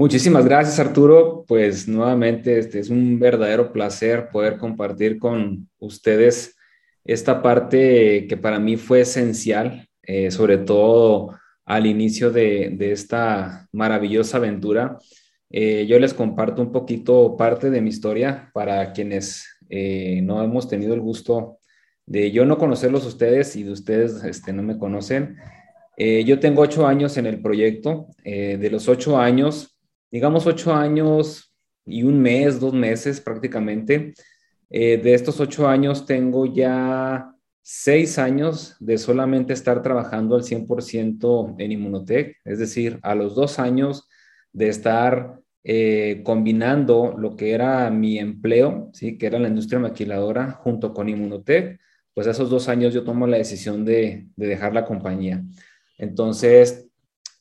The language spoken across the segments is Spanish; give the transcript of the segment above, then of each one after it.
Muchísimas gracias, Arturo. Pues nuevamente, este es un verdadero placer poder compartir con ustedes esta parte que para mí fue esencial, eh, sobre todo al inicio de, esta maravillosa aventura. Eh, yo les comparto un poquito parte de mi historia para quienes eh, no hemos tenido el gusto de yo no conocerlos ustedes y de ustedes este, no me conocen. yo tengo ocho años en el proyecto. de los ocho años, digamos, ocho años y un mes, dos meses prácticamente. Eh, de estos ocho años tengo ya seis años de solamente estar trabajando al 100% en Inmunotech, es decir, a los dos años de estar eh, combinando lo que era mi empleo, ¿sí? que era la industria maquiladora, junto con Inmunotech, pues a esos dos años yo tomo la decisión de, dejar la compañía. Entonces,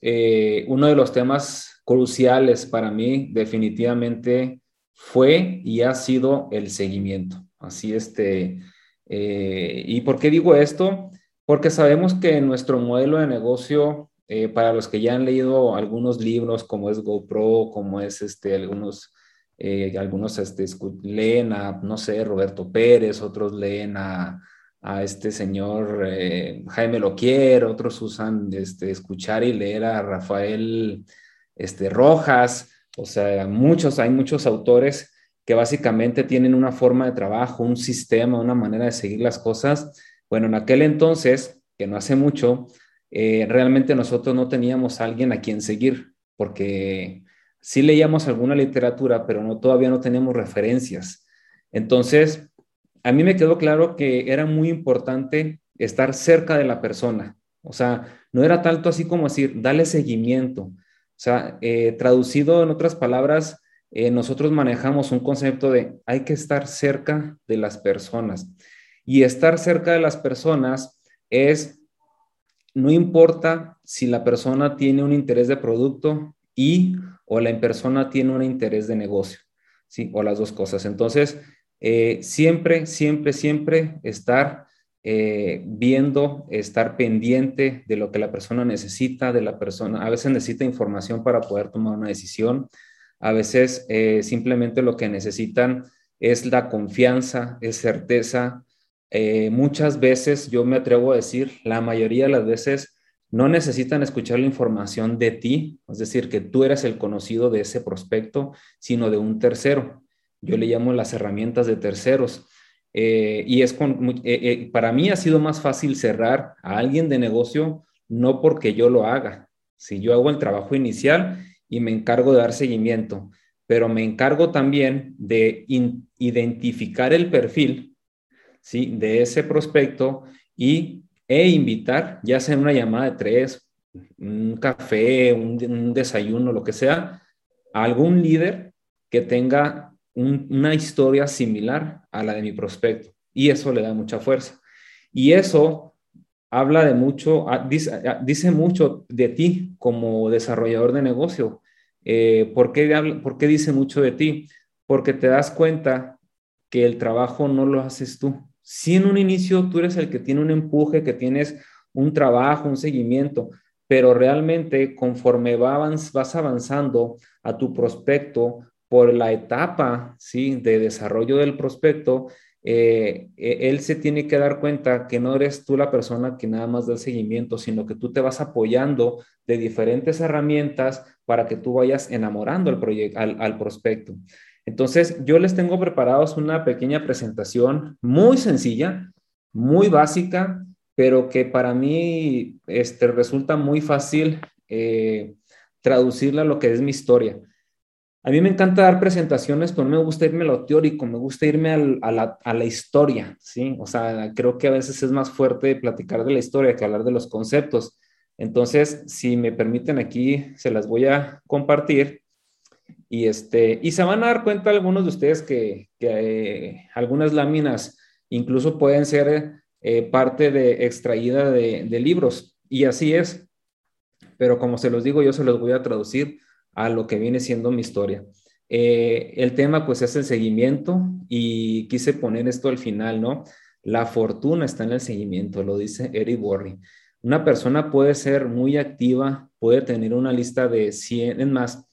eh, uno de los temas cruciales para mí definitivamente fue y ha sido el seguimiento. Así este, eh, ¿y por qué digo esto? Porque sabemos que nuestro modelo de negocio, eh, para los que ya han leído algunos libros como es GoPro, como es este, algunos, eh, algunos este, leen a, no sé, Roberto Pérez, otros leen a, a este señor Jaime Loquier, otros usan este, escuchar y leer a Rafael este, Rojas, o sea, muchos, hay muchos autores que básicamente tienen una forma de trabajo, un sistema, una manera de seguir las cosas. Bueno, en aquel entonces, que no hace mucho, eh, realmente nosotros no teníamos a alguien a quien seguir, porque sí leíamos alguna literatura, pero no, todavía no teníamos referencias. Entonces, a mí me quedó claro que era muy importante estar cerca de la persona. O sea, no era tanto así como decir, dale seguimiento, o sea, eh, traducido en otras palabras, eh, nosotros manejamos un concepto de hay que estar cerca de las personas. Y estar cerca de las personas es, no importa si la persona tiene un interés de producto y o la persona tiene un interés de negocio, ¿sí? O las dos cosas. Entonces, eh, siempre, siempre, siempre estar eh, viendo, estar pendiente de lo que la persona necesita, de la persona. A veces necesita información para poder tomar una decisión, a veces eh, simplemente lo que necesitan es la confianza, es certeza. Eh, muchas veces, yo me atrevo a decir, la mayoría de las veces no necesitan escuchar la información de ti, es decir, que tú eres el conocido de ese prospecto, sino de un tercero. Yo le llamo las herramientas de terceros. Eh, y es con, eh, eh, para mí ha sido más fácil cerrar a alguien de negocio, no porque yo lo haga. Si yo hago el trabajo inicial y me encargo de dar seguimiento, pero me encargo también de identificar el perfil ¿sí? de ese prospecto y, e invitar, ya sea una llamada de tres, un café, un, un desayuno, lo que sea, a algún líder que tenga una historia similar a la de mi prospecto y eso le da mucha fuerza. Y eso habla de mucho, ah, ah, dice, mucho de ti como desarrollador de negocio. Eh, ¿por, qué ¿Por qué dice mucho de ti? Porque te das cuenta que el trabajo no lo haces tú. Si en un inicio tú eres el que tiene un empuje, que tienes un trabajo, un seguimiento, pero realmente conforme vas avanzando a tu prospecto, por la etapa ¿sí? de desarrollo del prospecto, eh, e, él se tiene que dar cuenta que no eres tú la persona que nada más da seguimiento, sino que tú te vas apoyando de diferentes herramientas para que tú vayas enamorando al, al, prospecto. Entonces, yo les tengo preparados una pequeña presentación muy sencilla, muy básica, pero que para mí este, resulta muy fácil eh, traducirla a lo que es mi historia. A mí me encanta dar presentaciones, pero no me gusta irme a lo teórico, me gusta irme a, la, historia, ¿sí? O sea, creo que a veces es más fuerte platicar de la historia que hablar de los conceptos. Entonces, si me permiten aquí, se las voy a compartir. Y, este, y se van a dar cuenta algunos de ustedes que, eh, algunas láminas incluso pueden ser eh, parte de extraída de libros. Y así es. Pero como se los digo, yo se los voy a traducir a lo que viene siendo mi historia. Eh, el tema pues es el seguimiento y quise poner esto al final, ¿no? La fortuna está en el seguimiento, lo dice Eric Worre. Una persona puede ser muy activa, puede tener una lista de 100, en más,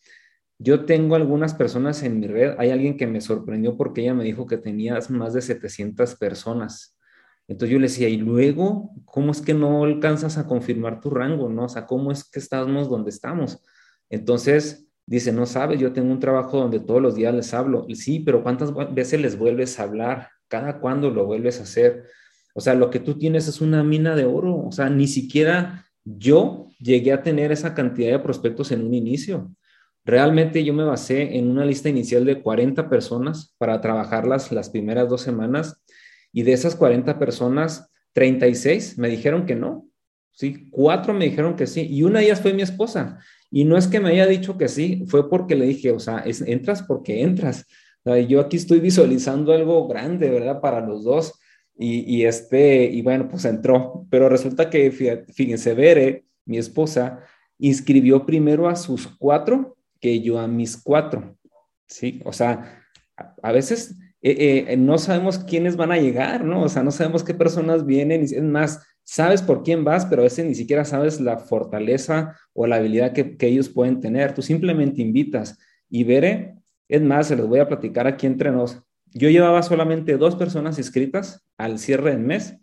Yo tengo algunas personas en mi red, hay alguien que me sorprendió porque ella me dijo que tenías más de 700 personas. Entonces yo le decía, y luego, ¿cómo es que no alcanzas a confirmar tu rango? ¿No? O sea, ¿cómo es que estamos donde estamos? Entonces, dice, no sabes, yo tengo un trabajo donde todos los días les hablo. Sí, pero ¿cuántas veces les vuelves a hablar? ¿Cada cuándo lo vuelves a hacer? O sea, lo que tú tienes es una mina de oro. O sea, ni siquiera yo llegué a tener esa cantidad de prospectos en un inicio. Realmente yo me basé en una lista inicial de 40 personas para trabajarlas las primeras dos semanas y de esas 40 personas, 36 me dijeron que no. Sí, cuatro me dijeron que sí y una de ellas fue mi esposa. Y no es que me haya dicho que sí, fue porque le dije, o sea, entras porque entras. yo aquí estoy visualizando algo grande, ¿verdad? Para los dos. Y, y, este, y bueno, pues entró. Pero resulta que, fíjense, Bere, mi esposa, inscribió primero a sus cuatro que yo a mis cuatro, ¿sí? O sea, a, veces eh, eh, no sabemos quiénes van a llegar, ¿no? O sea, no sabemos qué personas vienen, es más, sabes por quién vas, pero a veces ni siquiera sabes la fortaleza o la habilidad que, ellos pueden tener. Tú simplemente invitas y veré, es más, se los voy a platicar aquí entre nos. Yo llevaba solamente dos personas inscritas al cierre del mes.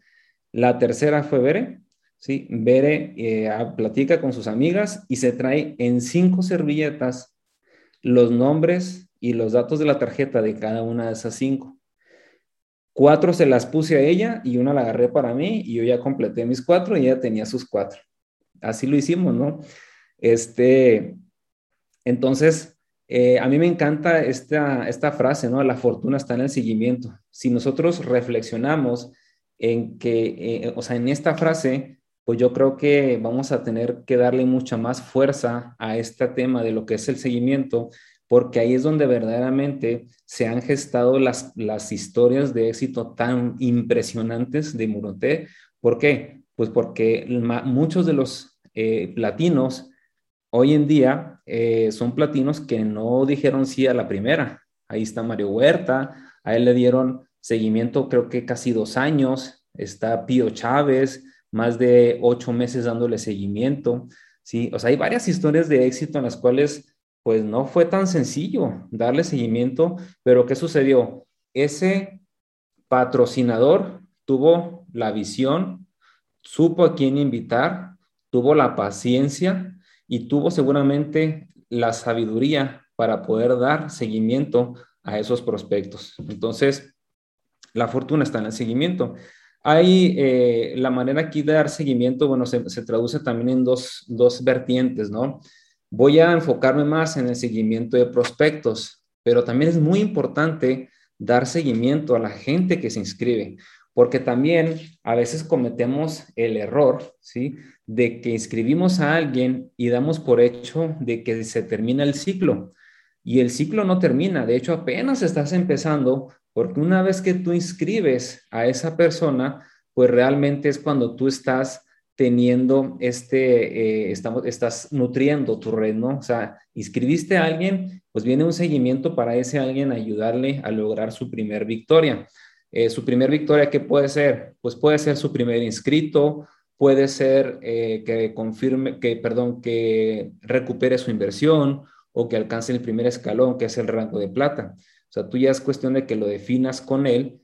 La tercera fue Bere, ¿sí? Bere eh, platica con sus amigas y se trae en cinco servilletas los nombres y los datos de la tarjeta de cada una de esas cinco. Cuatro se las puse a ella y una la agarré para mí y yo ya completé mis cuatro y ella tenía sus cuatro. Así lo hicimos, ¿no? Este, entonces, eh, a mí me encanta esta, esta frase, ¿no? La fortuna está en el seguimiento. Si nosotros reflexionamos en que, eh, o sea, en esta frase, pues yo creo que vamos a tener que darle mucha más fuerza a este tema de lo que es el seguimiento, porque ahí es donde verdaderamente se han gestado las, las historias de éxito tan impresionantes de Muroté. ¿Por qué? Pues porque muchos de los eh, platinos hoy en día eh, son platinos que no dijeron sí a la primera. Ahí está Mario Huerta, a él le dieron seguimiento creo que casi dos años, está Pío Chávez, más de ocho meses dándole seguimiento, ¿sí? O sea, hay varias historias de éxito en las cuales pues no fue tan sencillo darle seguimiento, pero ¿qué sucedió? Ese patrocinador tuvo la visión, supo a quién invitar, tuvo la paciencia y tuvo seguramente la sabiduría para poder dar seguimiento a esos prospectos. Entonces, la fortuna está en el seguimiento. Hay eh, la manera aquí de dar seguimiento, bueno, se, traduce también en dos, dos, vertientes, ¿no? Voy a enfocarme más en el seguimiento de prospectos, pero también es muy importante dar seguimiento a la gente que se inscribe, porque también a veces cometemos el error, ¿sí? De que inscribimos a alguien y damos por hecho de que se termina el ciclo. Y el ciclo no termina, de hecho apenas estás empezando porque una vez que tú inscribes a esa persona, pues realmente es cuando tú estás teniendo este, eh, estamos, estás nutriendo tu red, ¿no? O sea, inscribiste a alguien, pues viene un seguimiento para ese alguien ayudarle a lograr su primer victoria. Eh, su primer victoria, ¿qué puede ser? Pues puede ser su primer inscrito, puede ser eh, que confirme, que, perdón, que recupere su inversión o que alcance el primer escalón, que es el rango de plata. O sea, tú ya es cuestión de que lo definas con él.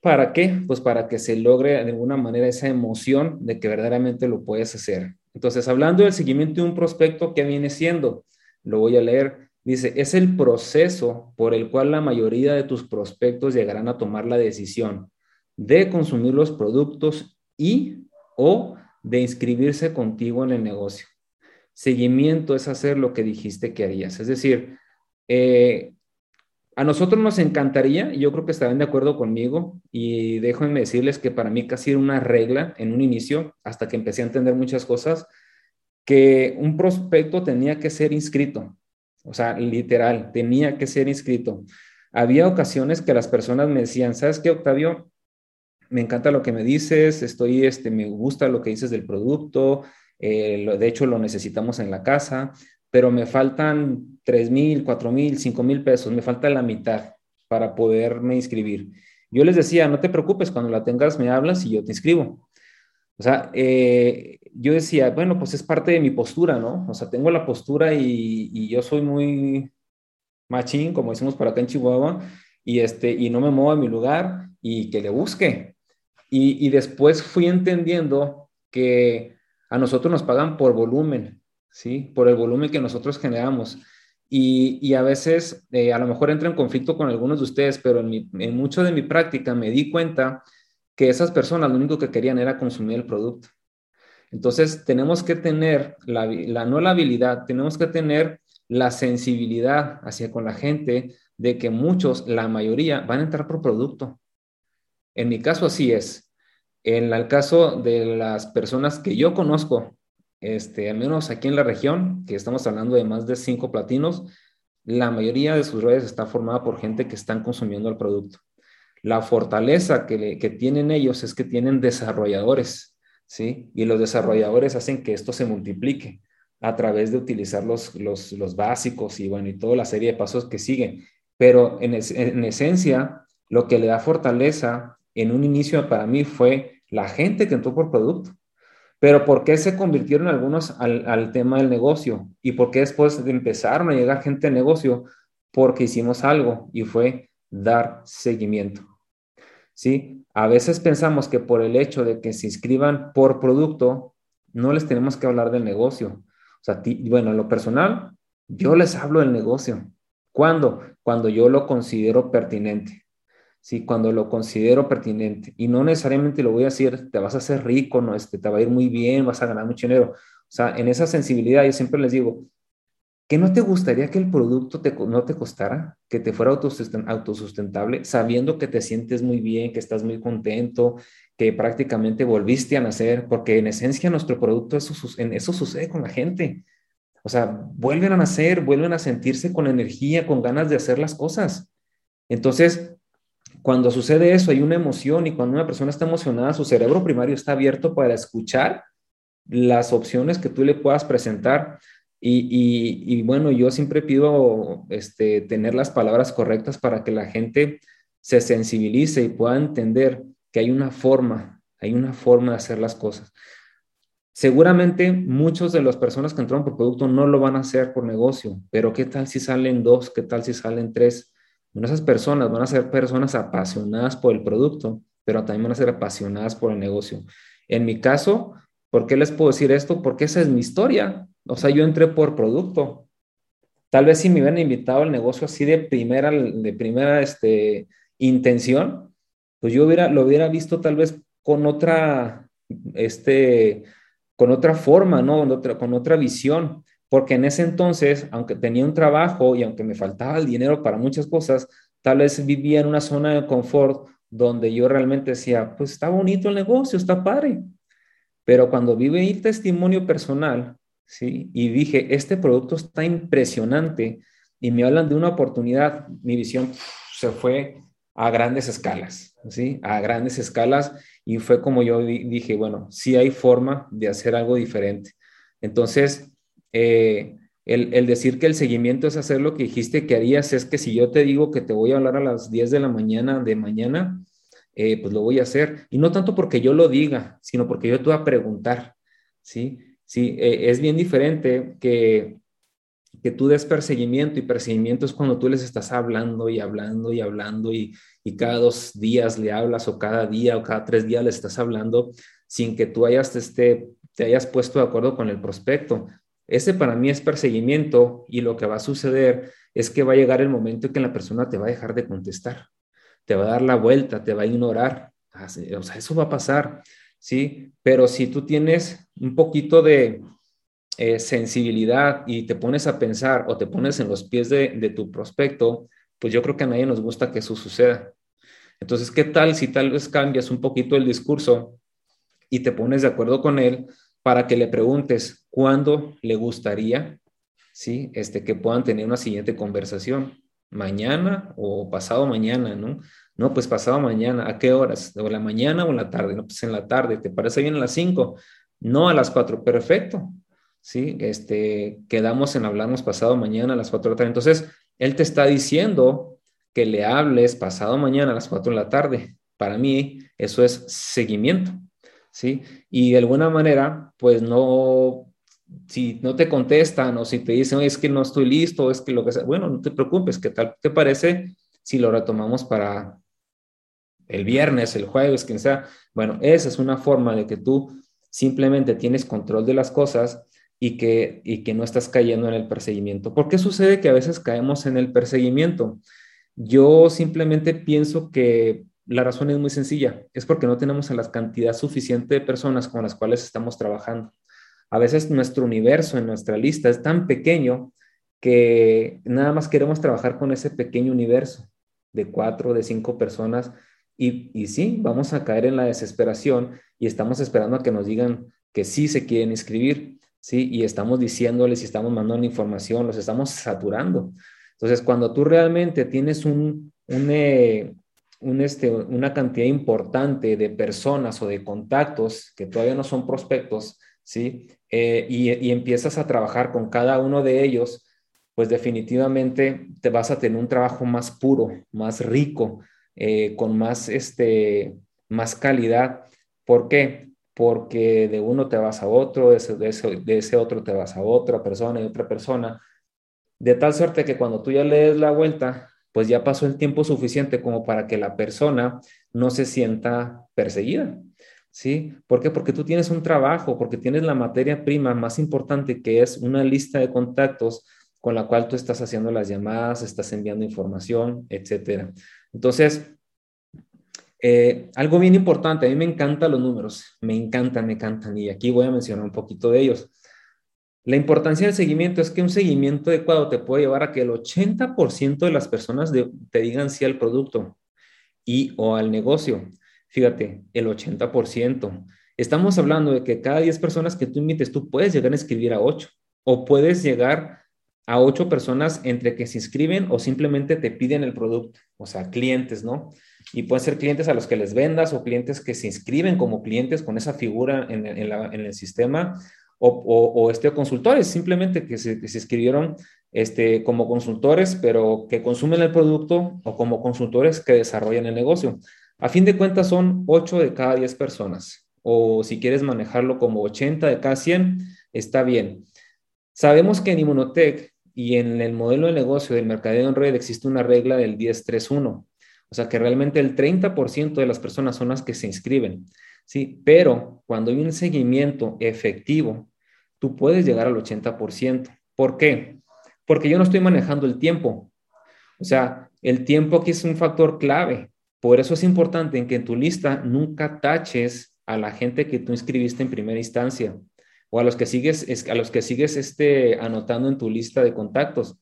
¿Para qué? Pues para que se logre de alguna manera esa emoción de que verdaderamente lo puedes hacer. Entonces, hablando del seguimiento de un prospecto, ¿qué viene siendo? Lo voy a leer. Dice, es el proceso por el cual la mayoría de tus prospectos llegarán a tomar la decisión de consumir los productos y o de inscribirse contigo en el negocio. Seguimiento es hacer lo que dijiste que harías. Es decir, eh, a nosotros nos encantaría, yo creo que estarán de acuerdo conmigo, y déjenme decirles que para mí casi era una regla en un inicio, hasta que empecé a entender muchas cosas, que un prospecto tenía que ser inscrito, o sea, literal, tenía que ser inscrito. Había ocasiones que las personas me decían, ¿sabes qué, Octavio? Me encanta lo que me dices, estoy, este, me gusta lo que dices del producto, eh, de hecho lo necesitamos en la casa, pero me faltan 3 mil, 4 mil, 5 mil pesos, me falta la mitad para poderme inscribir. Yo les decía, no te preocupes, cuando la tengas me hablas y yo te inscribo. O sea, eh, yo decía, bueno, pues es parte de mi postura, ¿no? O sea, tengo la postura y, yo soy muy, machín, como decimos por acá en Chihuahua, y, este, y no me muevo a mi lugar y que le busque. Y después fui entendiendo que a nosotros nos pagan por volumen, ¿sí? Por el volumen que nosotros generamos. Y, y a veces, eh, a lo mejor entra en conflicto con algunos de ustedes, pero en, mucho de mi práctica me di cuenta que esas personas lo único que querían era consumir el producto. Entonces, tenemos que tener, la, no la habilidad, tenemos que tener la sensibilidad hacia con la gente de que muchos, la mayoría, van a entrar por producto. En mi caso así es. En el caso de las personas que yo conozco, este, al menos aquí en la región, que estamos hablando de más de cinco platinos, la mayoría de sus redes está formada por gente que están consumiendo el producto. La fortaleza que, que tienen ellos es que tienen desarrolladores, ¿sí? Y los desarrolladores hacen que esto se multiplique a través de utilizar los, los, los básicos y bueno, y toda la serie de pasos que siguen. Pero en, en esencia, lo que le da fortaleza en un inicio para mí fue la gente que entró por producto. Pero ¿por qué se convirtieron algunos al, tema del negocio? ¿Y por qué después empezaron a llegar gente al negocio? Porque hicimos algo y fue dar seguimiento. ¿Sí? A veces pensamos que por el hecho de que se inscriban por producto, no les tenemos que hablar del negocio. O sea, bueno, en lo personal, yo les hablo del negocio. ¿Cuándo? Cuando yo lo considero pertinente. ¿Sí? Cuando lo considero pertinente. Y no necesariamente lo voy a decir, te vas a hacer rico, no, este, te va a ir muy bien, vas a ganar mucho dinero. O sea, en esa sensibilidad yo siempre les digo, ¿que no te gustaría que el producto te, no te costara, que te fuera autosustentable, sabiendo que te sientes muy bien, que estás muy contento, que prácticamente volviste a nacer? Porque en esencia nuestro producto, eso, eso sucede con la gente. O sea, vuelven a nacer, vuelven a sentirse con energía, con ganas de hacer las cosas. Entonces, cuando sucede eso, hay una emoción y cuando una persona está emocionada, su cerebro primario está abierto para escuchar las opciones que tú le puedas presentar. Y, bueno, yo siempre pido este, tener las palabras correctas para que la gente se sensibilice y pueda entender que hay una forma, hay una forma de hacer las cosas. Seguramente muchos de las personas que entraron por producto no lo van a hacer por negocio, pero ¿qué tal si salen dos? ¿Qué tal si salen tres? Esas personas van a ser personas apasionadas por el producto, pero también van a ser apasionadas por el negocio. En mi caso, ¿por qué les puedo decir esto? Porque esa es mi historia. O sea, yo entré por producto. Tal vez si me hubieran invitado al negocio así de primera, de primera este, intención, pues yo hubiera, lo hubiera visto tal vez con otra, este, con otra forma, ¿no? Con otra, con otra visión porque en ese entonces, aunque tenía un trabajo y aunque me faltaba el dinero para muchas cosas, tal vez vivía en una zona de confort donde yo realmente decía, pues está bonito el negocio, está padre. Pero cuando vive el testimonio personal, ¿sí? Y dije, este producto está impresionante y me hablan de una oportunidad, mi visión se fue a grandes escalas, ¿sí? A grandes escalas y fue como yo dije, bueno, sí hay forma de hacer algo diferente. Entonces, eh, el, decir que el seguimiento es hacer lo que dijiste que harías, es que si yo te digo que te voy a hablar a las 10 de la mañana de mañana, eh, pues lo voy a hacer. Y no tanto porque yo lo diga, sino porque yo te voy a preguntar, ¿sí? Sí, eh, es bien diferente que, que tú des perseguimiento y perseguimiento es cuando tú les estás hablando y hablando y hablando y, y cada dos días le hablas o cada día o cada tres días le estás hablando sin que tú hayas este, te hayas puesto de acuerdo con el prospecto. Ese para mí es perseguimiento y lo que va a suceder es que va a llegar el momento en que la persona te va a dejar de contestar, te va a dar la vuelta, te va a ignorar. O sea, eso va a pasar, ¿sí? Pero si tú tienes un poquito de eh, sensibilidad y te pones a pensar o te pones en los pies de, de tu prospecto, pues yo creo que a nadie nos gusta que eso suceda. Entonces, ¿qué tal si tal vez cambias un poquito el discurso y te pones de acuerdo con él para que le preguntes cuándo le gustaría, ¿sí? Este, que puedan tener una siguiente conversación, mañana o pasado mañana, ¿no? No, pues pasado mañana, ¿a qué horas? ¿O la mañana o la tarde? No, pues en la tarde, ¿te parece bien a las 5? No a las 4, perfecto, ¿sí? Este, quedamos en hablarnos pasado mañana a las 4 de la tarde. Entonces, él te está diciendo que le hables pasado mañana a las 4 de la tarde. Para mí, eso es seguimiento, ¿sí? Y de alguna manera, pues no, si no te contestan o si te dicen, es que no estoy listo, es que lo que sea, bueno, no te preocupes, ¿qué tal te parece si lo retomamos para el viernes, el jueves, quien sea? Bueno, esa es una forma de que tú simplemente tienes control de las cosas y que, y que no estás cayendo en el perseguimiento. ¿Por qué sucede que a veces caemos en el perseguimiento? Yo simplemente pienso que la razón es muy sencilla, es porque no tenemos la cantidad suficiente de personas con las cuales estamos trabajando. A veces nuestro universo en nuestra lista es tan pequeño que nada más queremos trabajar con ese pequeño universo de cuatro, de cinco personas y, y sí, vamos a caer en la desesperación y estamos esperando a que nos digan que sí se quieren inscribir, sí, y estamos diciéndoles y estamos mandando información, los estamos saturando. Entonces, cuando tú realmente tienes un, un, eh, un, este, una cantidad importante de personas o de contactos que todavía no son prospectos, ¿sí? Eh, y, empiezas a trabajar con cada uno de ellos, pues definitivamente te vas a tener un trabajo más puro, más rico, eh, con más, este, más calidad. ¿Por qué? Porque de uno te vas a otro, de ese, de ese otro te vas a otra persona y otra persona, de tal suerte que cuando tú ya le des la vuelta, pues ya pasó el tiempo suficiente como para que la persona no se sienta perseguida. ¿Sí? ¿Por qué? Porque tú tienes un trabajo, porque tienes la materia prima más importante que es una lista de contactos con la cual tú estás haciendo las llamadas, estás enviando información, etcétera. Entonces, eh, algo bien importante, a mí me encantan los números, me encantan, me encantan, y aquí voy a mencionar un poquito de ellos. La importancia del seguimiento es que un seguimiento adecuado te puede llevar a que el 80% de las personas te digan sí al producto y o al negocio. Fíjate, el 80%. Estamos hablando de que cada 10 personas que tú invites, tú puedes llegar a inscribir a 8 o puedes llegar a 8 personas entre que se inscriben o simplemente te piden el producto, o sea, clientes, ¿no? Y pueden ser clientes a los que les vendas o clientes que se inscriben como clientes con esa figura en, el sistema o, este, consultores, simplemente que se, se inscribieron este, como consultores, pero que consumen el producto o como consultores que desarrollan el negocio. A fin de cuentas son 8 de cada 10 personas, o si quieres manejarlo como 80 de cada 100, está bien. Sabemos que en Inmunotech y en el modelo de negocio del mercadeo en red existe una regla del 10-3-1, o sea que realmente el 30% de las personas son las que se inscriben, ¿sí? Pero cuando hay un seguimiento efectivo, tú puedes llegar al 80%. ¿Por qué? Porque yo no estoy manejando el tiempo. O sea, el tiempo aquí es un factor clave. Por eso es importante en que en tu lista nunca taches a la gente que tú inscribiste en primera instancia o a los que sigues, a los que sigues este, anotando en tu lista de contactos.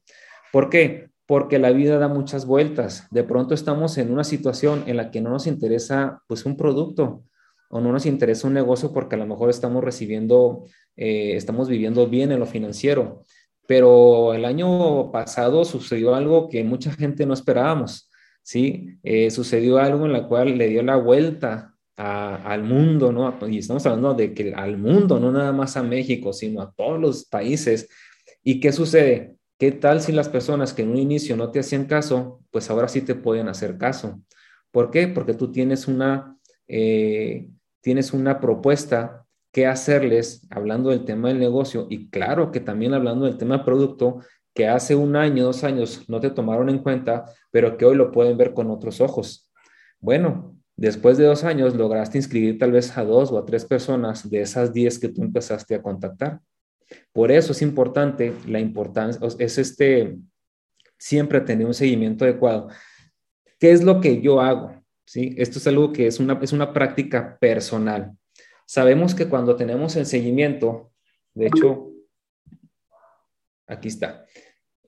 ¿Por qué? Porque la vida da muchas vueltas. De pronto estamos en una situación en la que no nos interesa pues un producto o no nos interesa un negocio porque a lo mejor estamos recibiendo, eh, estamos viviendo bien en lo financiero. Pero el año pasado sucedió algo que mucha gente no esperábamos ¿sí? Eh, sucedió algo en la cual le dio la vuelta al mundo, ¿no? Y estamos hablando de que al mundo, no nada más a México, sino a todos los países. ¿Y qué sucede? ¿Qué tal si las personas que en un inicio no te hacían caso, pues ahora sí te pueden hacer caso? ¿Por qué? Porque tú tienes una, eh, tienes una propuesta que hacerles hablando del tema del negocio y claro que también hablando del tema producto que hace un año, dos años no te tomaron en cuenta, pero que hoy lo pueden ver con otros ojos. Bueno, después de dos años lograste inscribir tal vez a dos o a tres personas de esas diez que tú empezaste a contactar. Por eso es importante, la importancia, es este, siempre tener un seguimiento adecuado. ¿Qué es lo que yo hago? ¿Sí? Esto es algo que es una, es una práctica personal. Sabemos que cuando tenemos el seguimiento, de hecho, aquí está.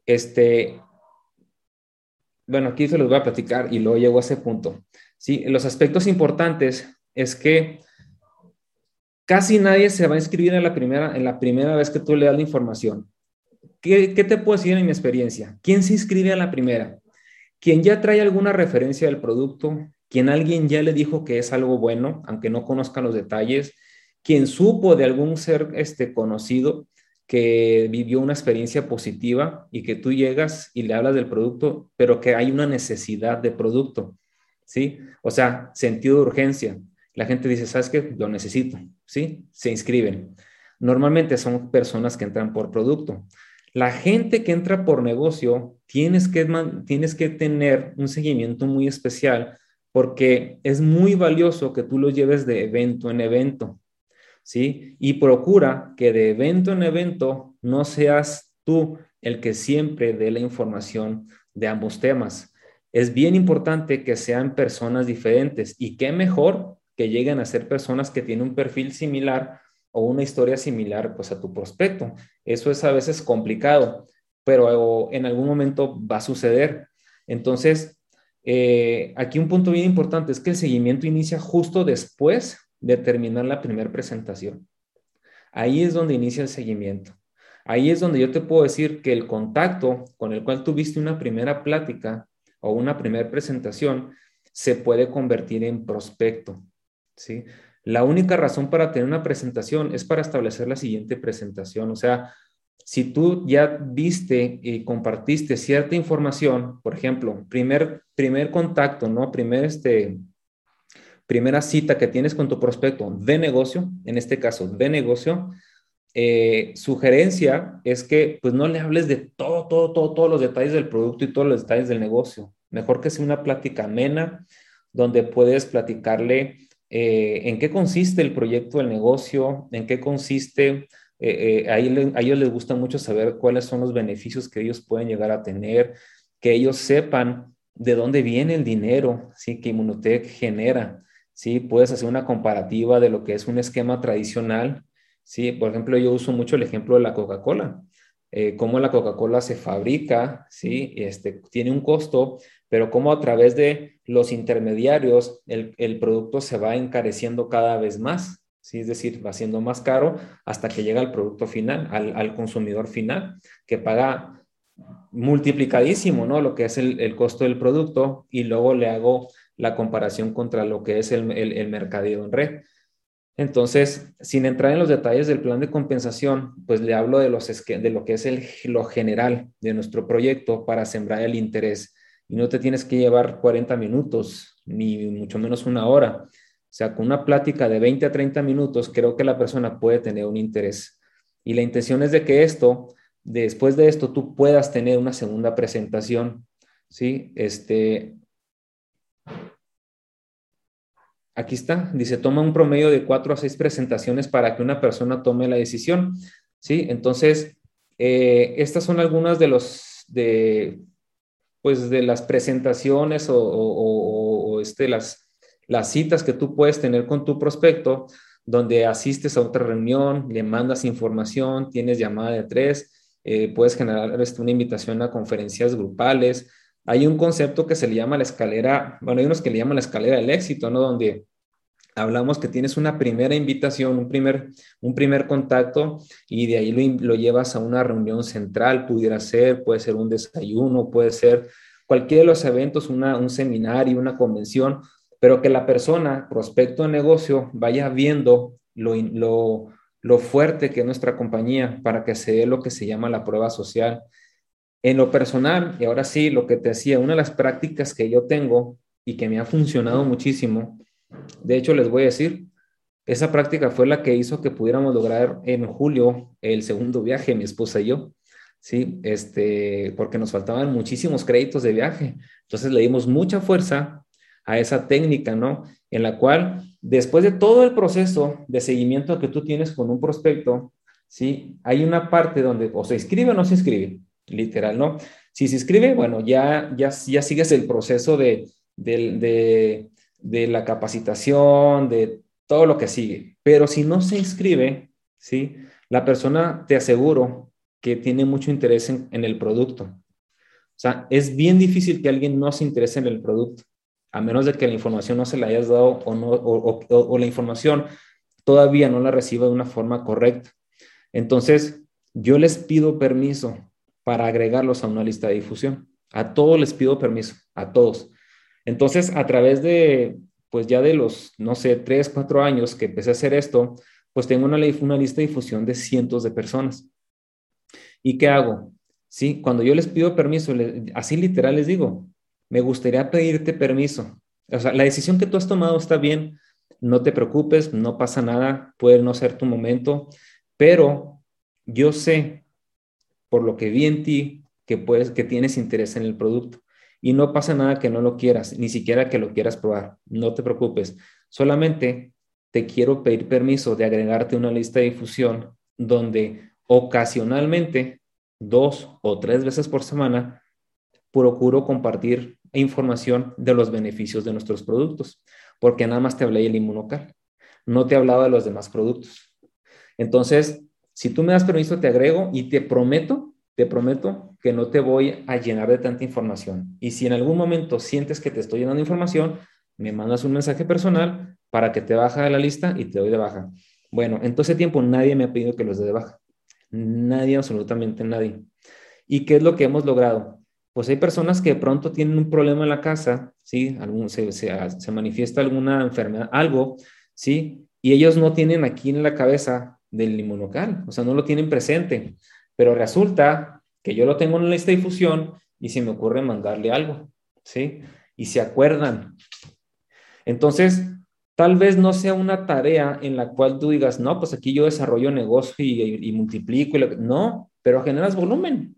Este, bueno, aquí se los voy a platicar y luego llego a ese punto. Sí, los aspectos importantes es que casi nadie se va a inscribir en la primera, en la primera vez que tú le das la información. ¿Qué, ¿Qué te puedo decir en mi experiencia? ¿Quién se inscribe a la primera? Quien ya trae alguna referencia del producto, quien alguien ya le dijo que es algo bueno, aunque no conozca los detalles, quien supo de algún ser este, conocido que vivió una experiencia positiva y que tú llegas y le hablas del producto, pero que hay una necesidad de producto, ¿sí? O sea, sentido de urgencia. La gente dice, ¿sabes qué? Lo necesito, ¿sí? Se inscriben. normalmente son personas que entran por producto. La gente que entra por negocio, tienes que, tienes que tener un seguimiento muy especial porque es muy valioso que tú lo lleves de evento en evento, ¿sí? Y procura que de evento en evento no seas tú el que siempre dé la información de ambos temas. Es bien importante que sean personas diferentes y qué mejor que lleguen a ser personas que tienen un perfil similar o una historia similar pues a tu prospecto. Eso es a veces complicado, pero en algún momento va a suceder. Entonces, eh, aquí un punto bien importante es que el seguimiento inicia justo después de terminar la primera presentación. Ahí es donde inicia el seguimiento. Ahí es donde yo te puedo decir que el contacto con el cual tuviste una primera plática o una primera presentación se puede convertir en prospecto. ¿sí? La única razón para tener una presentación es para establecer la siguiente presentación. O sea, si tú ya viste y compartiste cierta información, por ejemplo, primer, primer contacto, ¿no? Primer, este, primera cita que tienes con tu prospecto de negocio, en este caso de negocio, eh, sugerencia es que pues no le hables de todo, todo, todo, todos los detalles del producto y todos los detalles del negocio. Mejor que sea una plática amena donde puedes platicarle eh, en qué consiste el proyecto del negocio, en qué consiste eh, eh, a ellos les gusta mucho saber cuáles son los beneficios que ellos pueden llegar a tener, que ellos sepan de dónde viene el dinero, ¿sí? que Inmunotech genera. ¿sí? Puedes hacer una comparativa de lo que es un esquema tradicional. ¿sí? Por ejemplo, yo uso mucho el ejemplo de la Coca-Cola. Eh, cómo la Coca-Cola se fabrica, ¿sí? Este, tiene un costo, pero cómo a través de los intermediarios el, el producto se va encareciendo cada vez más. ¿Sí? es decir, va siendo más caro hasta que llega al producto final, al, consumidor final, que paga multiplicadísimo, ¿no? Lo que es el, costo del producto y luego le hago la comparación contra lo que es el, el, mercadeo en red. Entonces, sin entrar en los detalles del plan de compensación, pues le hablo de lo que es el, lo general de nuestro proyecto para sembrar el interés. Y no te tienes que llevar 40 minutos, ni mucho menos una hora. O sea, con una plática de 20 a 30 minutos, creo que la persona puede tener un interés. Y la intención es de que esto, después de esto, tú puedas tener una segunda presentación. ¿Sí? Este. Aquí está, dice, toma un promedio de cuatro a seis presentaciones para que una persona tome la decisión. ¿Sí? Entonces, eh, estas son algunas de los, de, pues, de las presentaciones o, o este, las, las citas que tú puedes tener con tu prospecto, donde asistes a otra reunión, le mandas información, tienes llamada de tres, eh, puedes generar este, una invitación a conferencias grupales. Hay un concepto que se le llama la escalera, bueno, hay unos que le llaman la escalera del éxito, ¿no? Donde hablamos que tienes una primera invitación, un primer, un primer contacto y de ahí lo, lo, llevas a una reunión central, pudiera ser, puede ser un desayuno, puede ser cualquiera de los eventos, una, un seminario, una convención, pero que la persona, prospecto de negocio, vaya viendo lo, lo, fuerte que es nuestra compañía para que se dé lo que se llama la prueba social. En lo personal, y ahora sí, lo que te decía, una de las prácticas que yo tengo y que me ha funcionado muchísimo, de hecho les voy a decir, esa práctica fue la que hizo que pudiéramos lograr en julio el segundo viaje, mi esposa y yo. Sí, este, porque nos faltaban muchísimos créditos de viaje. Entonces le dimos mucha fuerza a esa técnica, ¿no? En la cual, después de todo el proceso de seguimiento que tú tienes con un prospecto, ¿sí? Hay una parte donde o se inscribe o no se inscribe, literal, ¿no? Si se inscribe, bueno, ya, ya, ya sigues el proceso de, de, la capacitación, de todo lo que sigue. Pero si no se inscribe, ¿sí? La persona, te aseguro, que tiene mucho interés en, en el producto. O sea, es bien difícil que alguien no se interese en el producto a menos de que la información no se la hayas dado o, no, o, la información todavía no la reciba de una forma correcta. Entonces, yo les pido permiso para agregarlos a una lista de difusión. A todos les pido permiso, a todos. Entonces, a través de, pues ya de los, no sé, tres, cuatro años que empecé a hacer esto, pues tengo una, lista de difusión de cientos de personas. ¿Y qué hago? Sí, cuando yo les pido permiso, así literal les digo, me gustaría pedirte permiso. O sea, la decisión que tú has tomado está bien, no te preocupes, no pasa nada, puede no ser tu momento, pero yo sé, por lo que vi en ti, que, puedes, que tienes interés en el producto. Y no pasa nada que no lo quieras, ni siquiera que lo quieras probar. No te preocupes. Solamente te quiero pedir permiso de agregarte una lista de difusión donde ocasionalmente, dos o tres veces por semana, procuro compartir información de los beneficios de nuestros productos, porque nada más te hablé del inmunocal, no te he hablado de los demás productos. Entonces, si tú me das permiso, te agrego y te prometo, te prometo que no te voy a llenar de tanta información. Y si en algún momento sientes que te estoy llenando información, me mandas un mensaje personal para que te baja de la lista y te doy de baja. Bueno, en todo ese tiempo nadie me ha pedido que los dé de baja. Nadie, absolutamente nadie. ¿Y qué es lo que hemos logrado? Pues hay personas que de pronto tienen un problema en la casa, ¿sí? Algún, se, se, manifiesta alguna enfermedad, algo, ¿sí? Y ellos no tienen aquí en la cabeza del inmunocal, o sea, no lo tienen presente, pero resulta que yo lo tengo en la lista de difusión y se me ocurre mandarle algo, ¿sí? Y se acuerdan. Entonces, Tal vez no sea una tarea en la cual tú digas, no, pues aquí yo desarrollo negocio y, multiplico. no, pero generas volumen.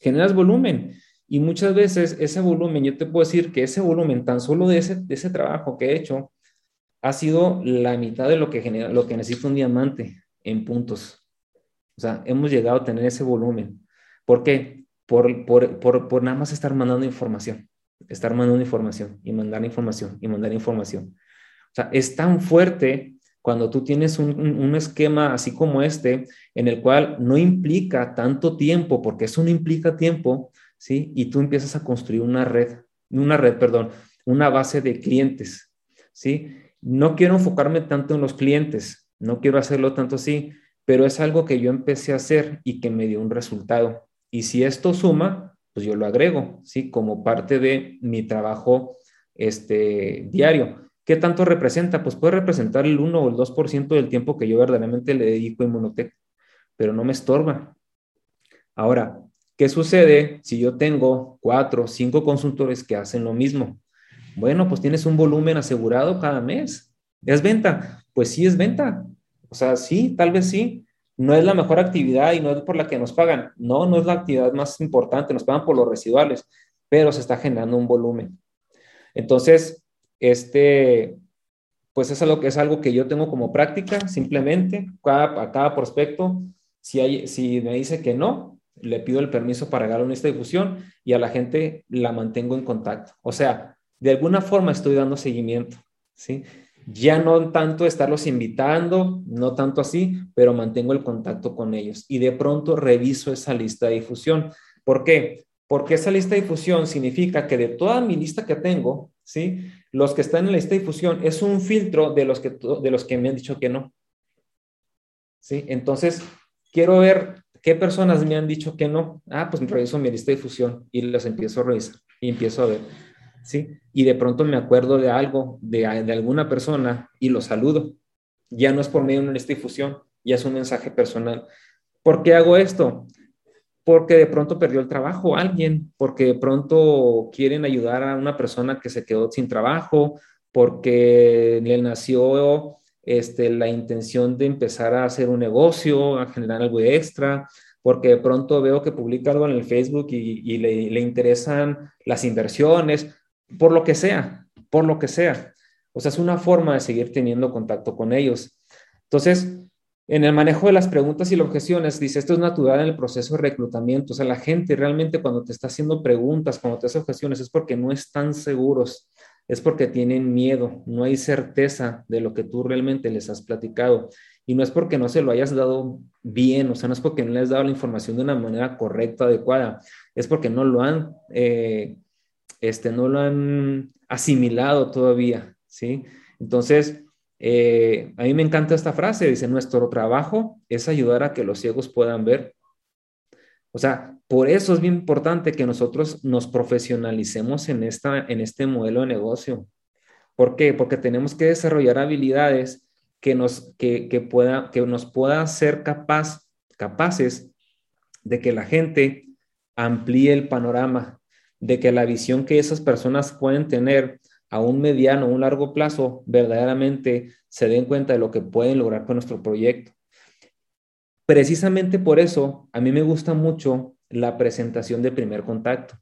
Generas volumen. Y muchas veces ese volumen, yo te puedo decir que ese volumen, tan solo de ese, de ese trabajo que he hecho, ha sido la mitad de lo que, genera, lo que necesita un diamante en puntos. O sea, hemos llegado a tener ese volumen. ¿Por qué? Por, por, por, por nada más estar mandando información. Estar mandando información y mandar información y mandar información. O sea, es tan fuerte cuando tú tienes un, esquema así como este, en el cual no implica tanto tiempo, porque eso no implica tiempo, ¿sí? Y tú empiezas a construir una red, una red, perdón, una base de clientes, ¿sí? No quiero enfocarme tanto en los clientes, no quiero hacerlo tanto así, pero es algo que yo empecé a hacer y que me dio un resultado. Y si esto suma, pues yo lo agrego, ¿sí? Como parte de mi trabajo este, diario. ¿Qué tanto representa? Pues puede representar el 1 o el 2% del tiempo que yo verdaderamente le dedico a Inmunotech, pero no me estorba. Ahora, ¿qué sucede si yo tengo cuatro, cinco consultores que hacen lo mismo? Bueno, pues tienes un volumen asegurado cada mes. ¿Es venta? Pues sí es venta. O sea, sí, tal vez sí. No es la mejor actividad y no es por la que nos pagan. No, no es la actividad más importante, nos pagan por los residuales, pero se está generando un volumen. Entonces, este, pues es algo, es algo que yo tengo como práctica, simplemente, a cada prospecto, si, hay, si me dice que no, le pido el permiso para dar esta difusión y a la gente la mantengo en contacto. O sea, de alguna forma estoy dando seguimiento, ¿sí? Ya no tanto estarlos invitando, no tanto así, pero mantengo el contacto con ellos y de pronto reviso esa lista de difusión. ¿Por qué? Porque esa lista de difusión significa que de toda mi lista que tengo, ¿sí? Los que están en la lista de difusión es un filtro de los que, de los que me han dicho que no. ¿Sí? Entonces, quiero ver qué personas me han dicho que no. Ah, pues reviso mi lista de difusión y los empiezo a revisar y empiezo a ver. ¿Sí? Y de pronto me acuerdo de algo, de, de alguna persona y lo saludo. Ya no es por medio de una lista de difusión, ya es un mensaje personal. ¿Por qué hago esto? Porque de pronto perdió el trabajo alguien, porque de pronto quieren ayudar a una persona que se quedó sin trabajo, porque le nació este, la intención de empezar a hacer un negocio, a generar algo extra, porque de pronto veo que publica algo en el Facebook y, le, le interesan las inversiones, por lo que sea, por lo que sea. O sea, es una forma de seguir teniendo contacto con ellos. Entonces, en el manejo de las preguntas y las objeciones, dice, esto es natural en el proceso de reclutamiento. O sea, la gente realmente cuando te está haciendo preguntas, cuando te hace objeciones, es porque no están seguros, es porque tienen miedo, no hay certeza de lo que tú realmente les has platicado. Y no es porque no se lo hayas dado bien, o sea, no es porque no les has dado la información de una manera correcta, adecuada, es porque no lo han, eh, este, no lo han asimilado todavía, ¿sí? Entonces, eh, a mí me encanta esta frase, dice, nuestro trabajo es ayudar a que los ciegos puedan ver. O sea, por eso es bien importante que nosotros nos profesionalicemos en, esta, en este modelo de negocio. ¿Por qué? Porque tenemos que desarrollar habilidades que nos, que, que pueda, que nos pueda ser capaz, capaces de que la gente amplíe el panorama, de que la visión que esas personas pueden tener a un mediano o un largo plazo verdaderamente se den cuenta de lo que pueden lograr con nuestro proyecto. precisamente por eso a mí me gusta mucho la presentación de primer contacto,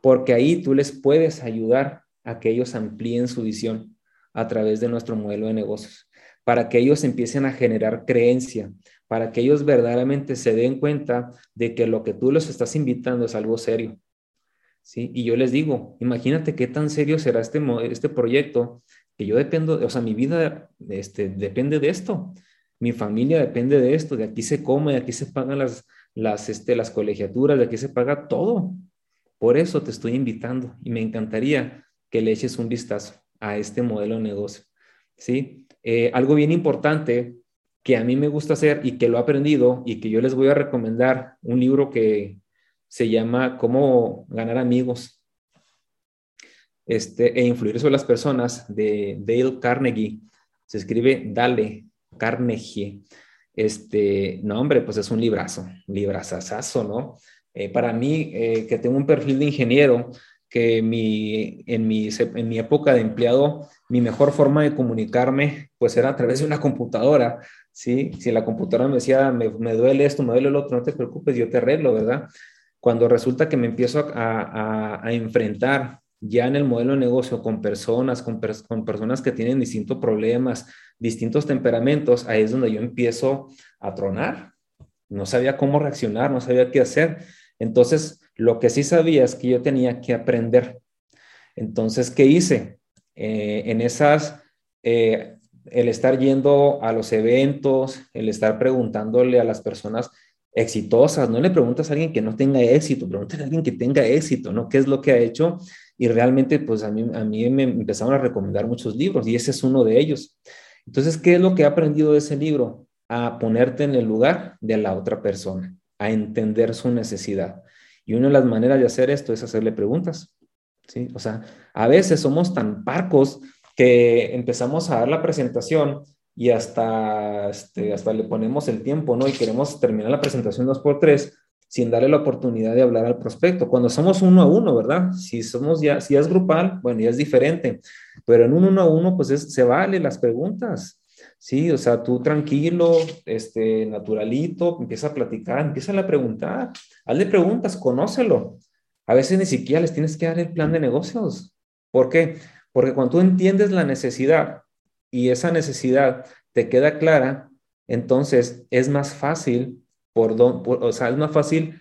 porque ahí tú les puedes ayudar a que ellos amplíen su visión a través de nuestro modelo de negocios, para que ellos empiecen a generar creencia, para que ellos verdaderamente se den cuenta de que lo que tú los estás invitando es algo serio. ¿Sí? Y yo les digo, imagínate qué tan serio será este, este proyecto, que yo dependo, o sea, mi vida este, depende de esto, mi familia depende de esto, de aquí se come, de aquí se pagan las, las, este, las colegiaturas, de aquí se paga todo. Por eso te estoy invitando y me encantaría que le eches un vistazo a este modelo de negocio. ¿sí? Eh, algo bien importante que a mí me gusta hacer y que lo he aprendido y que yo les voy a recomendar, un libro que se llama Cómo ganar amigos este, e influir sobre las personas de Dale Carnegie. Se escribe Dale Carnegie. Este, no, hombre, pues es un librazo, librazazazo, ¿no? Eh, para mí, eh, que tengo un perfil de ingeniero, que mi, en, mi, en mi época de empleado, mi mejor forma de comunicarme, pues era a través de una computadora, ¿sí? Si la computadora me decía, me, me duele esto, me duele el otro, no te preocupes, yo te arreglo, ¿verdad? Cuando resulta que me empiezo a, enfrentar ya en el modelo de negocio con personas, con, con, personas que tienen distintos problemas, distintos temperamentos, ahí es donde yo empiezo a tronar. No sabía cómo reaccionar, no sabía qué hacer. Entonces, lo que sí sabía es que yo tenía que aprender. Entonces, ¿qué hice? Eh, en esas, eh, el estar yendo a los eventos, el estar preguntándole a las personas exitosas. No le preguntas a alguien que no tenga éxito, pregúntale a alguien que tenga éxito, ¿no? ¿Qué es lo que ha hecho? Y realmente, pues a mí, a mí me empezaron a recomendar muchos libros y ese es uno de ellos. Entonces, ¿qué es lo que he aprendido de ese libro? A ponerte en el lugar de la otra persona, a entender su necesidad. Y una de las maneras de hacer esto es hacerle preguntas. ¿sí? O sea, a veces somos tan parcos que empezamos a dar la presentación y hasta, este, hasta le ponemos el tiempo, ¿no? Y queremos terminar la presentación dos por tres sin darle la oportunidad de hablar al prospecto. Cuando somos uno a uno, ¿verdad? Si somos ya, si es grupal, bueno, ya es diferente, pero en un uno a uno, pues se vale las preguntas. Sí, o sea, tú tranquilo, este, naturalito, empieza a platicar, empieza a preguntar, hazle preguntas, conócelo. A veces ni siquiera les tienes que dar el plan de negocios. ¿Por qué? Porque cuando tú entiendes la necesidad y esa necesidad te queda clara, entonces es más fácil, por, o sea, es más fácil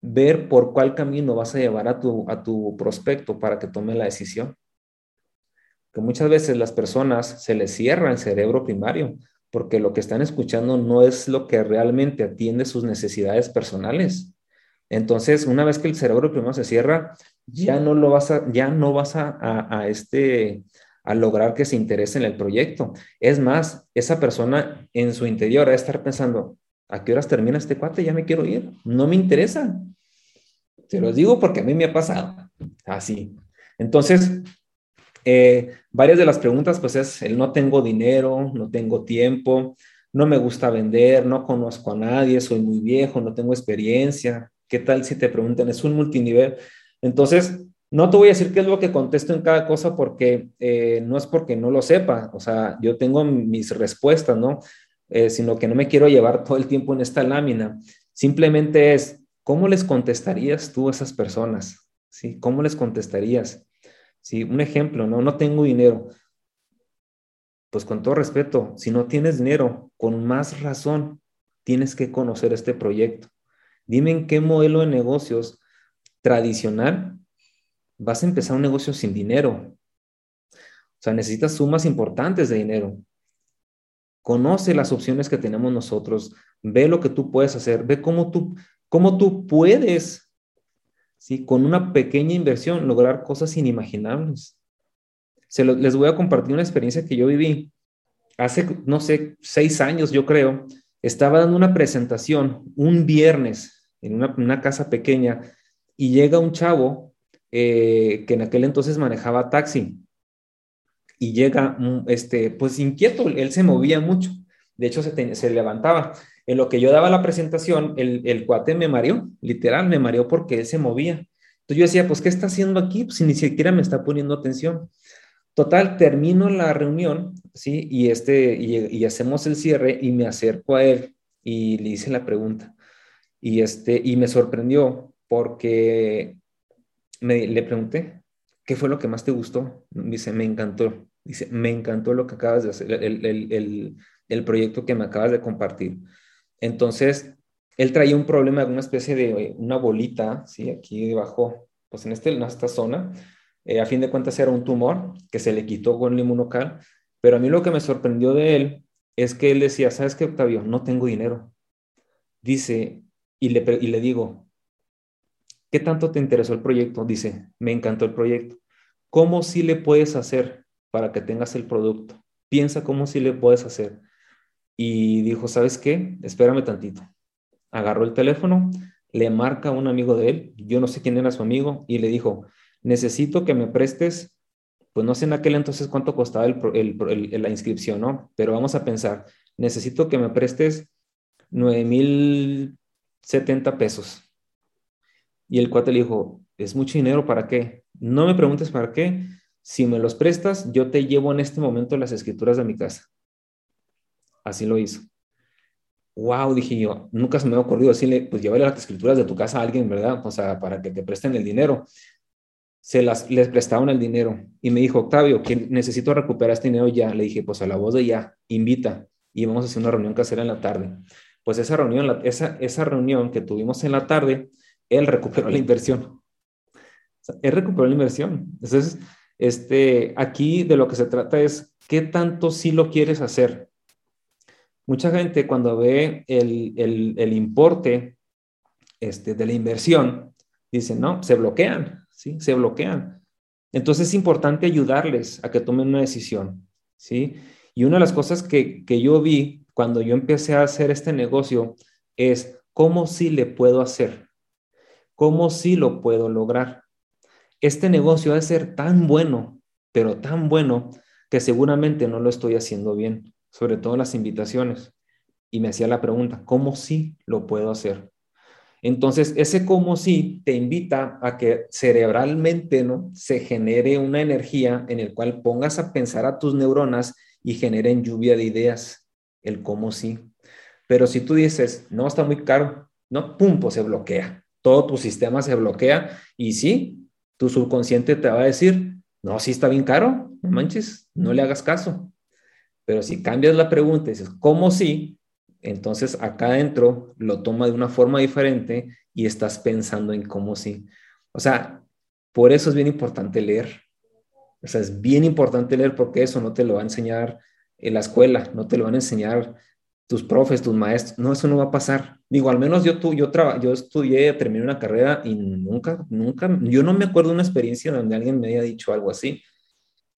ver por cuál camino vas a llevar a tu, a tu prospecto para que tome la decisión. Que muchas veces las personas se les cierra el cerebro primario porque lo que están escuchando no es lo que realmente atiende sus necesidades personales. Entonces, una vez que el cerebro primario se cierra, ya no lo vas a, ya no vas a, a este, a lograr que se interese en el proyecto. Es más, esa persona en su interior va a estar pensando, ¿a qué horas termina este cuate? Ya me quiero ir. No me interesa. Se los digo porque a mí me ha pasado. Así. Entonces, eh, varias de las preguntas, pues es el no tengo dinero, no tengo tiempo, no me gusta vender, no conozco a nadie, soy muy viejo, no tengo experiencia. ¿Qué tal si te preguntan? Es un multinivel. Entonces, no te voy a decir qué es lo que contesto en cada cosa porque eh, no es porque no lo sepa, o sea, yo tengo mis respuestas, ¿no? Eh, sino que no me quiero llevar todo el tiempo en esta lámina. Simplemente es, ¿cómo les contestarías tú a esas personas? ¿Sí? ¿Cómo les contestarías? Sí, un ejemplo, ¿no? No tengo dinero. Pues con todo respeto, si no tienes dinero, con más razón tienes que conocer este proyecto. Dime en qué modelo de negocios tradicional vas a empezar un negocio sin dinero. O sea, necesitas sumas importantes de dinero. Conoce las opciones que tenemos nosotros, ve lo que tú puedes hacer, ve cómo tú, cómo tú puedes, ¿sí? con una pequeña inversión, lograr cosas inimaginables. Se les voy a compartir una experiencia que yo viví hace, no sé, seis años, yo creo. Estaba dando una presentación un viernes en una, una casa pequeña y llega un chavo eh, que en aquel entonces manejaba taxi y llega, este, pues inquieto, él se movía mucho, de hecho se, levantaba. En lo que yo daba la presentación, el, el, cuate me mareó, literal, me mareó porque él se movía. Entonces yo decía, pues, ¿qué está haciendo aquí? Pues ni siquiera me está poniendo atención. Total, termino la reunión, ¿sí? Y, este, y, y hacemos el cierre y me acerco a él y le hice la pregunta. Y, este, y me sorprendió porque me, le pregunté, ¿qué fue lo que más te gustó? Dice, me encantó. Dice, me encantó lo que acabas de hacer, el, el, el, el proyecto que me acabas de compartir. Entonces, él traía un problema una especie de una bolita, ¿sí? Aquí debajo, pues en, este, en esta zona. Eh, a fin de cuentas era un tumor que se le quitó con el inmunocal, pero a mí lo que me sorprendió de él es que él decía, ¿sabes qué, Octavio? No tengo dinero. Dice, y le, y le digo, ¿qué tanto te interesó el proyecto? Dice, me encantó el proyecto. ¿Cómo sí le puedes hacer para que tengas el producto? Piensa cómo sí le puedes hacer. Y dijo, ¿sabes qué? Espérame tantito. Agarró el teléfono, le marca a un amigo de él, yo no sé quién era su amigo, y le dijo, necesito que me prestes pues no sé en aquel entonces cuánto costaba la inscripción, ¿no? Pero vamos a pensar, necesito que me prestes 9,070 pesos. Y el cuate le dijo, es mucho dinero, ¿para qué? No me preguntes para qué. Si me los prestas, yo te llevo en este momento las escrituras de mi casa. Así lo hizo. Wow, dije yo, nunca se me ha ocurrido decirle, pues llévale las escrituras de tu casa a alguien, ¿verdad? O sea, para que te presten el dinero se las, les prestaron el dinero y me dijo, Octavio, que necesito recuperar este dinero ya. Le dije, pues a la voz de ya, invita y vamos a hacer una reunión casera en la tarde. Pues esa reunión, esa, esa reunión que tuvimos en la tarde, él recuperó la inversión. él recuperó la inversión. Entonces, este, aquí de lo que se trata es, ¿qué tanto sí lo quieres hacer? Mucha gente cuando ve el, el, el importe este, de la inversión, dice, no, se bloquean ¿sí? Se bloquean. Entonces es importante ayudarles a que tomen una decisión, ¿sí? Y una de las cosas que, yo vi cuando yo empecé a hacer este negocio es cómo sí le puedo hacer, cómo sí lo puedo lograr. Este negocio ha de ser tan bueno, pero tan bueno, que seguramente no lo estoy haciendo bien, sobre todo las invitaciones. Y me hacía la pregunta, ¿cómo sí lo puedo hacer? Entonces, ese como sí te invita a que cerebralmente, ¿no? Se genere una energía en el cual pongas a pensar a tus neuronas y generen lluvia de ideas, el cómo sí. Pero si tú dices, no, está muy caro, no, pum, pues se bloquea. Todo tu sistema se bloquea y sí, tu subconsciente te va a decir, no, sí está bien caro, no manches, no le hagas caso. Pero si cambias la pregunta y dices, ¿cómo sí? Entonces acá adentro lo toma de una forma diferente y estás pensando en cómo sí. O sea, por eso es bien importante leer. O sea, es bien importante leer porque eso no te lo va a enseñar en la escuela, no te lo van a enseñar tus profes, tus maestros. No, eso no va a pasar. Digo, al menos yo, tú, yo, yo estudié, terminé una carrera y nunca, nunca, yo no me acuerdo de una experiencia donde alguien me haya dicho algo así.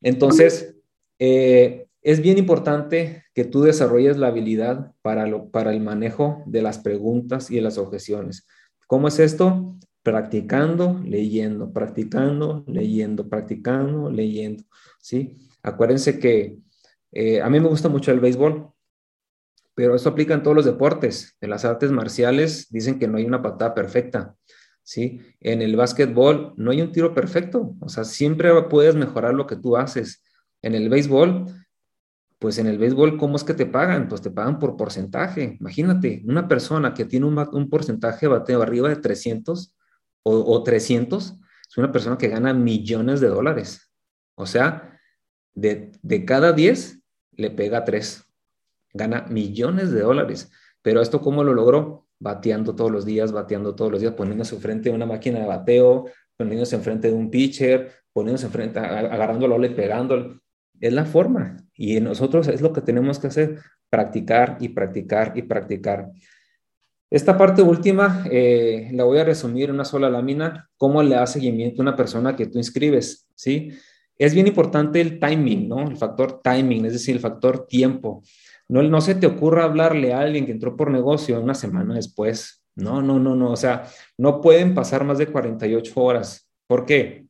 Entonces, eh, es bien importante que tú desarrolles la habilidad para, lo, para el manejo de las preguntas y de las objeciones. ¿Cómo es esto? Practicando, leyendo, practicando, leyendo, practicando, leyendo. ¿sí? Acuérdense que eh, a mí me gusta mucho el béisbol, pero eso aplica en todos los deportes. En las artes marciales dicen que no hay una patada perfecta. ¿sí? En el básquetbol no hay un tiro perfecto. O sea, siempre puedes mejorar lo que tú haces. En el béisbol pues en el béisbol, ¿cómo es que te pagan? Pues te pagan por porcentaje. Imagínate, una persona que tiene un, porcentaje de bateo arriba de 300 o, 300, es una persona que gana millones de dólares. O sea, de, cada 10 le pega 3. Gana millones de dólares. Pero esto, ¿cómo lo logró? Bateando todos los días, bateando todos los días, poniéndose frente a una máquina de bateo, poniéndose enfrente de un pitcher, poniéndose enfrente, agarrándolo y pegándolo. Es la forma. Y nosotros es lo que tenemos que hacer, practicar y practicar y practicar. Esta parte última eh, la voy a resumir en una sola lámina, cómo le da seguimiento a una persona que tú inscribes, ¿sí? Es bien importante el timing, ¿no? El factor timing, es decir, el factor tiempo. No, no se te ocurra hablarle a alguien que entró por negocio una semana después. No, no, no, no. O sea, no pueden pasar más de 48 horas. ¿Por qué?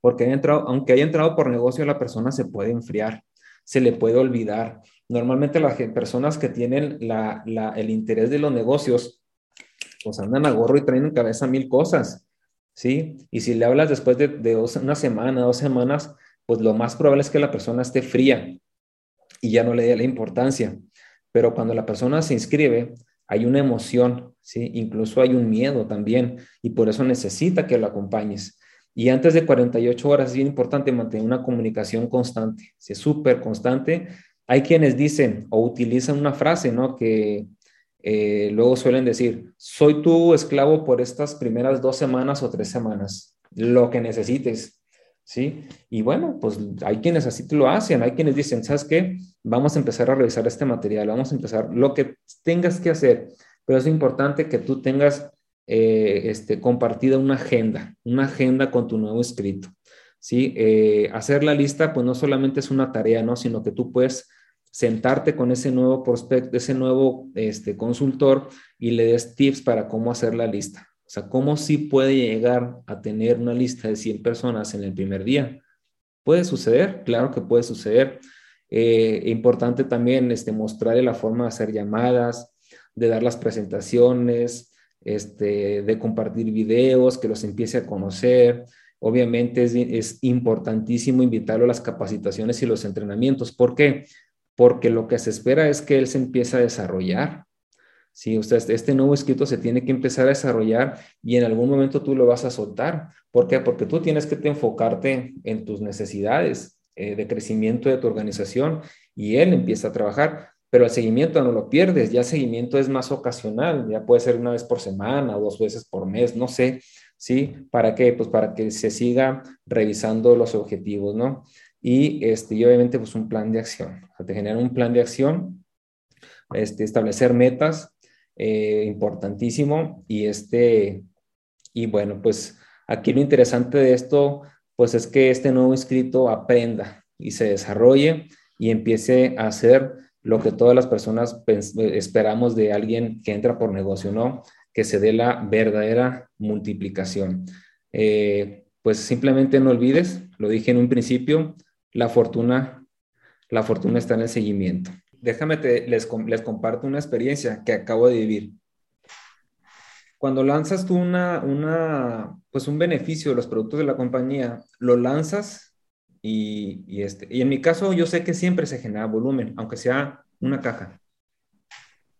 Porque entrado, aunque haya entrado por negocio, la persona se puede enfriar se le puede olvidar. Normalmente las personas que tienen el interés de los negocios, pues andan a gorro y traen en cabeza mil cosas, ¿sí? Y si le hablas después de, una semana, dos semanas, pues lo más probable es que la persona esté fría y ya no le dé la importancia. pero cuando la persona se inscribe, hay una emoción, ¿sí? Incluso hay un miedo también, y por eso necesita que lo acompañes. Y antes de 48 horas es bien importante mantener una comunicación constante, es súper constante. Hay quienes dicen o utilizan una frase, ¿no? Que eh, luego suelen decir, soy tu esclavo por estas primeras dos semanas o tres semanas, lo que necesites, ¿sí? Y bueno, pues hay quienes así lo hacen, hay quienes dicen, ¿sabes qué? Vamos a empezar a revisar este material, vamos a empezar lo que tengas que hacer, pero es importante que tú tengas eh, este, compartida una agenda, una agenda con tu nuevo escrito, ¿sí? Eh, hacer la lista, pues no solamente es una tarea, ¿no? Sino que tú puedes sentarte con ese nuevo prospecto, ese nuevo este, consultor y le des tips para cómo hacer la lista. Sea, cómo sí puede llegar a tener una lista de 100 personas en el primer día. ¿Puede suceder? Claro que puede suceder. Eh, importante también este, mostrarle la forma de hacer llamadas, de dar las presentaciones, este, de compartir videos, que los empiece a conocer. Obviamente es, es importantísimo invitarlo a las capacitaciones y los entrenamientos. ¿Por qué? porque lo que se espera es que él se empiece a desarrollar. Sí, usted, este nuevo escrito se tiene que empezar a desarrollar y en algún momento tú lo vas a soltar. ¿Por qué? Porque tú tienes que enfocarte en tus necesidades eh, de crecimiento de tu organización y él empieza a trabajar, pero el seguimiento no lo pierdes, ya el seguimiento es más ocasional, ya puede ser una vez por semana o dos veces por mes, no sé, ¿sí? ¿Para qué? Pues para que se siga revisando los objetivos, ¿no? y, este, y obviamente pues un plan de acción. O sea, te genera un plan de acción, este, establecer metas, eh, importantísimo, y este, y bueno, pues aquí lo interesante de esto, pues es que este nuevo inscrito aprenda y se desarrolle y empiece a hacer lo que todas las personas esperamos de alguien que entra por negocio, ¿no? Que se dé la verdadera multiplicación. Eh, pues simplemente no olvides, lo dije en un principio, la fortuna, la fortuna está en el seguimiento. Déjame, te, les, les comparto una experiencia que acabo de vivir. Cuando lanzas tú una, una, pues un beneficio de los productos de la compañía, lo lanzas y, este, y en mi caso yo sé que siempre se genera volumen, aunque sea una caja,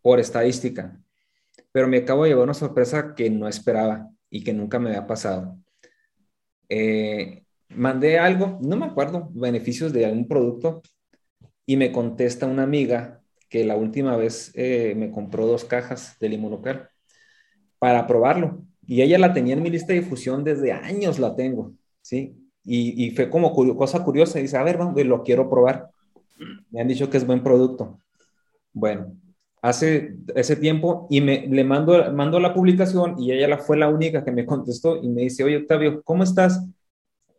por estadística. Pero me acabo de llevar una sorpresa que no esperaba y que nunca me había pasado. Eh, mandé algo, no me acuerdo, beneficios de algún producto, y me contesta una amiga que la última vez eh, me compró dos cajas de limón local para probarlo. Y ella la tenía en mi lista de difusión desde años, la tengo, ¿sí? Y, fue como cosa curiosa, dice, a ver, lo quiero probar. Me han dicho que es buen producto. Bueno, hace ese tiempo y me le mando, mando la publicación y ella la, fue la única que me contestó y me dice, oye, Octavio, ¿cómo estás?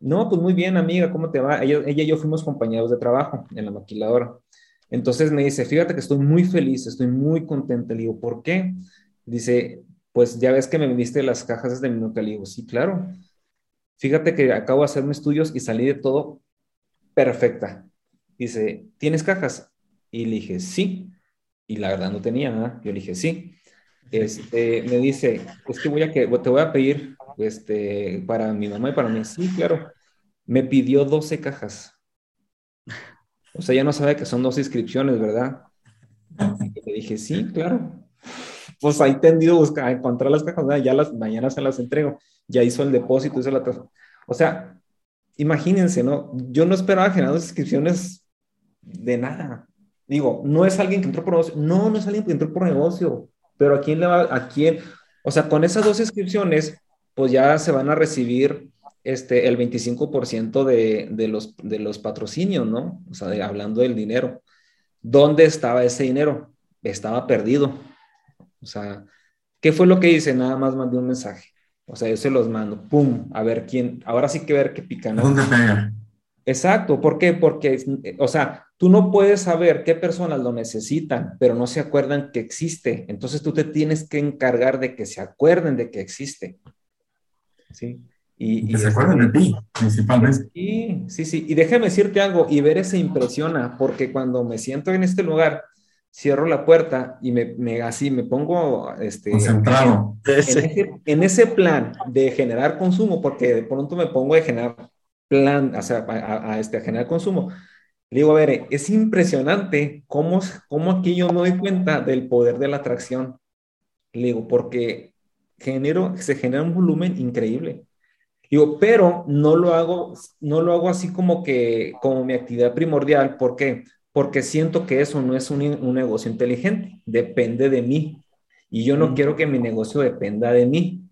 No, pues muy bien, amiga, ¿cómo te va? Ella, y yo fuimos compañeros de trabajo en la maquiladora. Entonces me dice, fíjate que estoy muy feliz, estoy muy contenta. Le digo, ¿por qué? Dice, pues ya ves que me vendiste las cajas de minuto. Le digo, sí, claro. Fíjate que acabo de hacerme estudios y salí de todo perfecta. Dice, ¿tienes cajas? Y le dije, sí. Y la verdad no tenía nada. Yo le dije, sí. Este, me dice, que voy a que te voy a pedir este, para mi mamá y para mí. Sí, claro. Me pidió 12 cajas. O sea, ya no sabe que son dos inscripciones, ¿verdad? Y le dije, sí, claro. Pues ahí tendido buscar, encontrar las cajas, ya las mañana se las entrego. Ya hizo el depósito, hizo la O sea, imagínense, ¿no? Yo no esperaba generar dos inscripciones de nada. Digo, no es alguien que entró por negocio. No, no es alguien que entró por negocio. Pero ¿a quién le va? ¿A quién? O sea, con esas dos inscripciones, pues ya se van a recibir este, el 25% de, de, los, de los patrocinios, ¿no? O sea, hablando del dinero. ¿Dónde estaba ese dinero? Estaba perdido. O sea, ¿qué fue lo que hice? Nada más mandé un mensaje. O sea, yo se los mando, ¡pum! A ver quién, ahora sí que ver qué pican. ¿Dónde pega? Exacto, ¿por qué? Porque, o sea, tú no puedes saber qué personas lo necesitan, pero no se acuerdan que existe. Entonces tú te tienes que encargar de que se acuerden de que existe. ¿Sí? Y, que se acuerden de ti, principalmente. Sí, sí, sí. Y déjame decirte algo, y ver se impresiona, porque cuando me siento en este lugar, cierro la puerta y me, me así me pongo este, concentrado en ese, en ese, plan de generar consumo, porque de pronto me pongo a generar plan, o sea, a, este, a generar consumo. Le digo, a ver, es impresionante cómo, cómo aquí yo me doy cuenta del poder de la atracción. Le digo, porque genero, se genera un volumen increíble. Digo, pero no lo hago, no lo hago así como que, como mi actividad primordial. ¿Por qué? Porque siento que eso no es un, un negocio inteligente, depende de mí. Y yo no quiero que mi negocio dependa de mí.